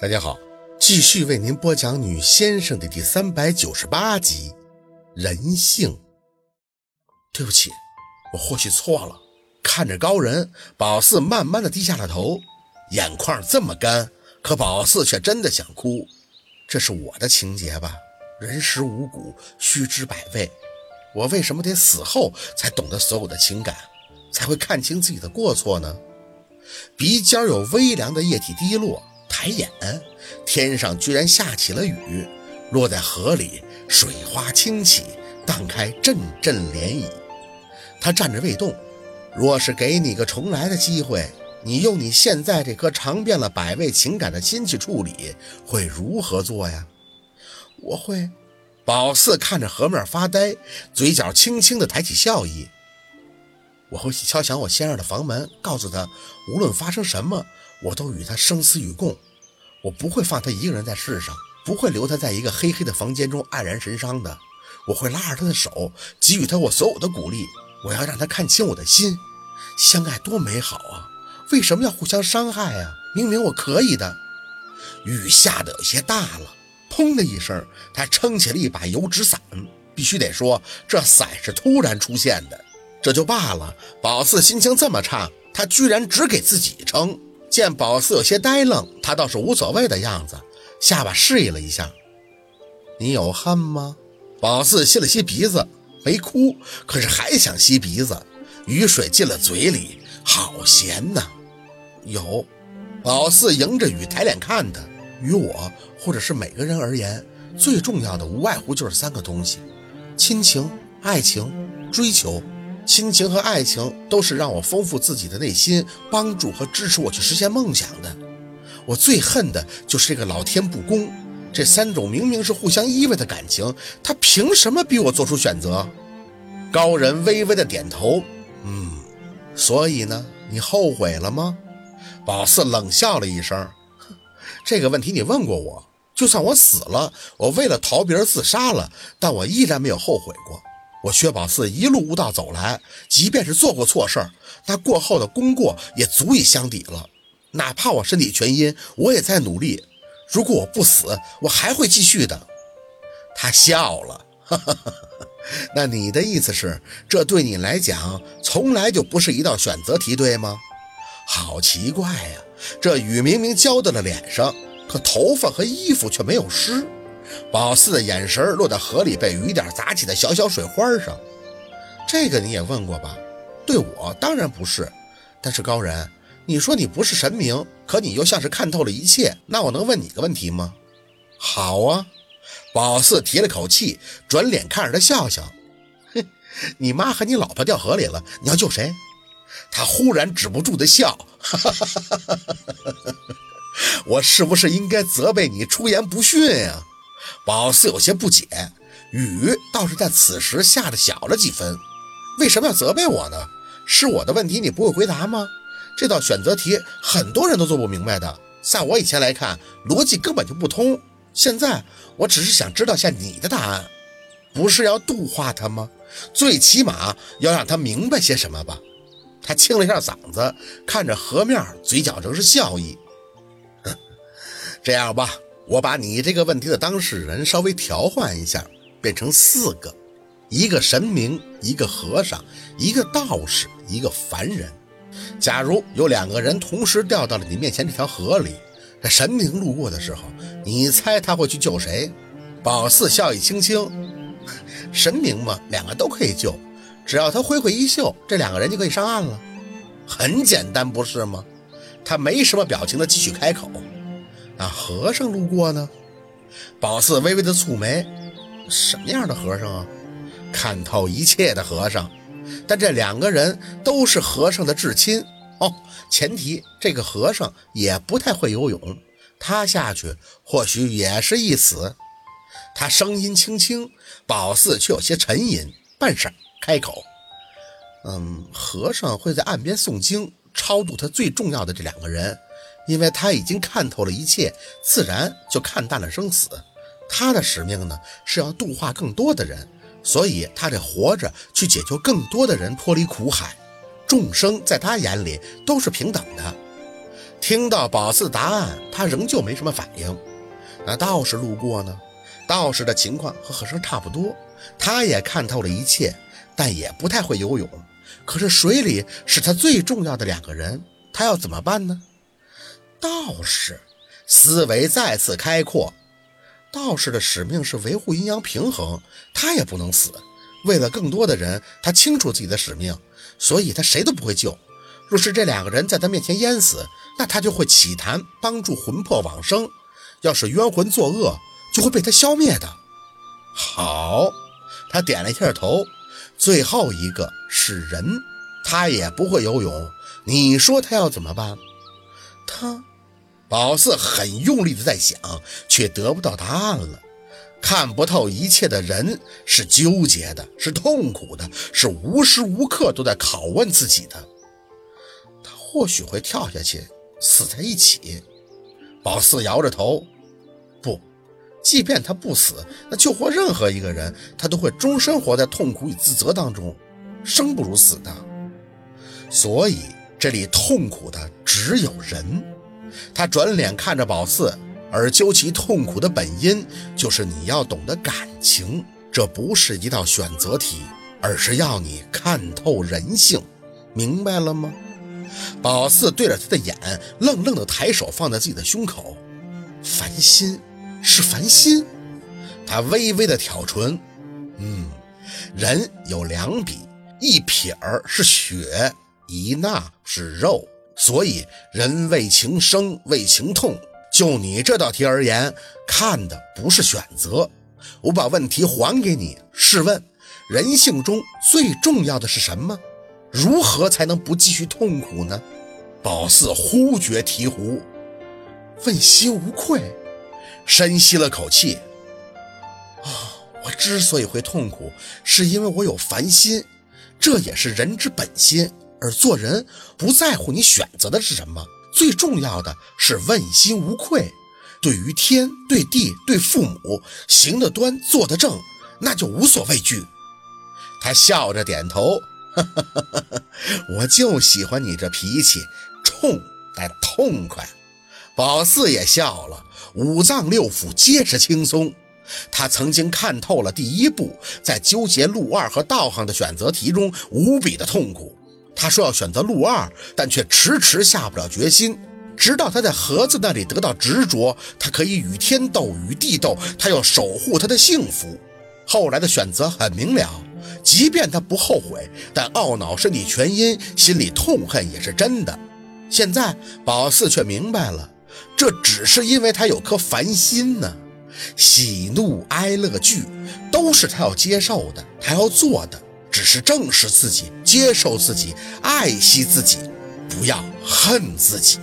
大家好，继续为您播讲《女先生》的第三百九十八集。人性。对不起，我或许错了。看着高人，宝四慢慢的低下了头，眼眶这么干，可宝四却真的想哭。这是我的情节吧？人食五谷，须知百味。我为什么得死后才懂得所有的情感，才会看清自己的过错呢？鼻尖有微凉的液体滴落。抬眼，天上居然下起了雨，落在河里，水花轻起，荡开阵阵涟漪。他站着未动。若是给你个重来的机会，你用你现在这颗尝遍了百味情感的心去处理，会如何做呀？我会。宝四看着河面发呆，嘴角轻轻的抬起笑意。我会去敲响我先生的房门，告诉他，无论发生什么，我都与他生死与共。我不会放他一个人在世上，不会留他在一个黑黑的房间中黯然神伤的。我会拉着他的手，给予他我所有的鼓励。我要让他看清我的心，相爱多美好啊！为什么要互相伤害啊？明明我可以的。雨下的有些大了，砰的一声，他撑起了一把油纸伞。必须得说，这伞是突然出现的，这就罢了。宝四心情这么差，他居然只给自己撑。见宝四有些呆愣，他倒是无所谓的样子，下巴示意了一下。你有恨吗？宝四吸了吸鼻子，没哭，可是还想吸鼻子。雨水进了嘴里，好咸呐。有。宝四迎着雨抬脸看他。于我或者是每个人而言，最重要的无外乎就是三个东西：亲情、爱情、追求。亲情和爱情都是让我丰富自己的内心，帮助和支持我去实现梦想的。我最恨的就是这个老天不公，这三种明明是互相依偎的感情，他凭什么逼我做出选择？高人微微的点头，嗯，所以呢，你后悔了吗？宝四冷笑了一声，这个问题你问过我，就算我死了，我为了逃避而自杀了，但我依然没有后悔过。我薛宝四一路无道走来，即便是做过错事儿，那过后的功过也足以相抵了。哪怕我身体全阴，我也在努力。如果我不死，我还会继续的。他笑了，哈哈哈哈那你的意思是，这对你来讲从来就不是一道选择题，对吗？好奇怪呀，这雨明明浇到了脸上，可头发和衣服却没有湿。宝四的眼神落在河里被雨点砸起的小小水花上，这个你也问过吧？对我当然不是，但是高人，你说你不是神明，可你又像是看透了一切，那我能问你个问题吗？好啊，宝四提了口气，转脸看着他笑笑，哼，你妈和你老婆掉河里了，你要救谁？他忽然止不住的笑，哈哈哈哈哈哈！我是不是应该责备你出言不逊呀？宝四有些不解，雨倒是在此时下的小了几分。为什么要责备我呢？是我的问题你不会回答吗？这道选择题很多人都做不明白的，在我以前来看，逻辑根本就不通。现在我只是想知道下你的答案，不是要度化他吗？最起码要让他明白些什么吧。他清了一下嗓子，看着河面，嘴角仍是笑意。这样吧。我把你这个问题的当事人稍微调换一下，变成四个：一个神明，一个和尚，一个道士，一个凡人。假如有两个人同时掉到了你面前这条河里，这神明路过的时候，你猜他会去救谁？宝四笑意轻轻：“ 神明嘛，两个都可以救，只要他挥挥衣袖，这两个人就可以上岸了。很简单，不是吗？”他没什么表情的继续开口。那和尚路过呢？宝四微微的蹙眉，什么样的和尚啊？看透一切的和尚。但这两个人都是和尚的至亲哦。前提这个和尚也不太会游泳，他下去或许也是一死。他声音轻轻，宝四却有些沉吟，半晌开口：“嗯，和尚会在岸边诵经，超度他最重要的这两个人。”因为他已经看透了一切，自然就看淡了生死。他的使命呢，是要度化更多的人，所以他得活着去解救更多的人脱离苦海。众生在他眼里都是平等的。听到宝四的答案，他仍旧没什么反应。那道士路过呢？道士的情况和和尚差不多，他也看透了一切，但也不太会游泳。可是水里是他最重要的两个人，他要怎么办呢？道士思维再次开阔，道士的使命是维护阴阳平衡，他也不能死。为了更多的人，他清楚自己的使命，所以他谁都不会救。若是这两个人在他面前淹死，那他就会起坛帮助魂魄往生。要是冤魂作恶，就会被他消灭的。好，他点了一下头。最后一个是人，他也不会游泳。你说他要怎么办？他，宝四很用力的在想，却得不到答案了。看不透一切的人是纠结的，是痛苦的，是无时无刻都在拷问自己的。他或许会跳下去，死在一起。宝四摇着头，不，即便他不死，那救活任何一个人，他都会终身活在痛苦与自责当中，生不如死的。所以这里痛苦的只有人。他转脸看着宝四，而究其痛苦的本因，就是你要懂得感情。这不是一道选择题，而是要你看透人性，明白了吗？宝四对着他的眼，愣愣的抬手放在自己的胸口。烦心，是烦心。他微微的挑唇，嗯，人有两笔，一撇儿是血，一捺是肉，所以人为情生，为情痛。就你这道题而言，看的不是选择。我把问题还给你，试问，人性中最重要的是什么？如何才能不继续痛苦呢？宝四忽觉醍醐，问心无愧，深吸了口气。啊，我之所以会痛苦，是因为我有烦心，这也是人之本心。而做人不在乎你选择的是什么，最重要的是问心无愧。对于天、对地、对父母，行得端，坐得正，那就无所畏惧。他笑着点头。我就喜欢你这脾气，冲但痛快。宝四也笑了，五脏六腑皆是轻松。他曾经看透了第一步，在纠结陆二和道行的选择题中无比的痛苦。他说要选择陆二，但却迟迟下不了决心。直到他在盒子那里得到执着，他可以与天斗，与地斗，他要守护他的幸福。后来的选择很明了。即便他不后悔，但懊恼身体全因，心里痛恨也是真的。现在宝四却明白了，这只是因为他有颗烦心呢。喜怒哀乐惧，都是他要接受的，他要做的，只是正视自己，接受自己，爱惜自己，不要恨自己。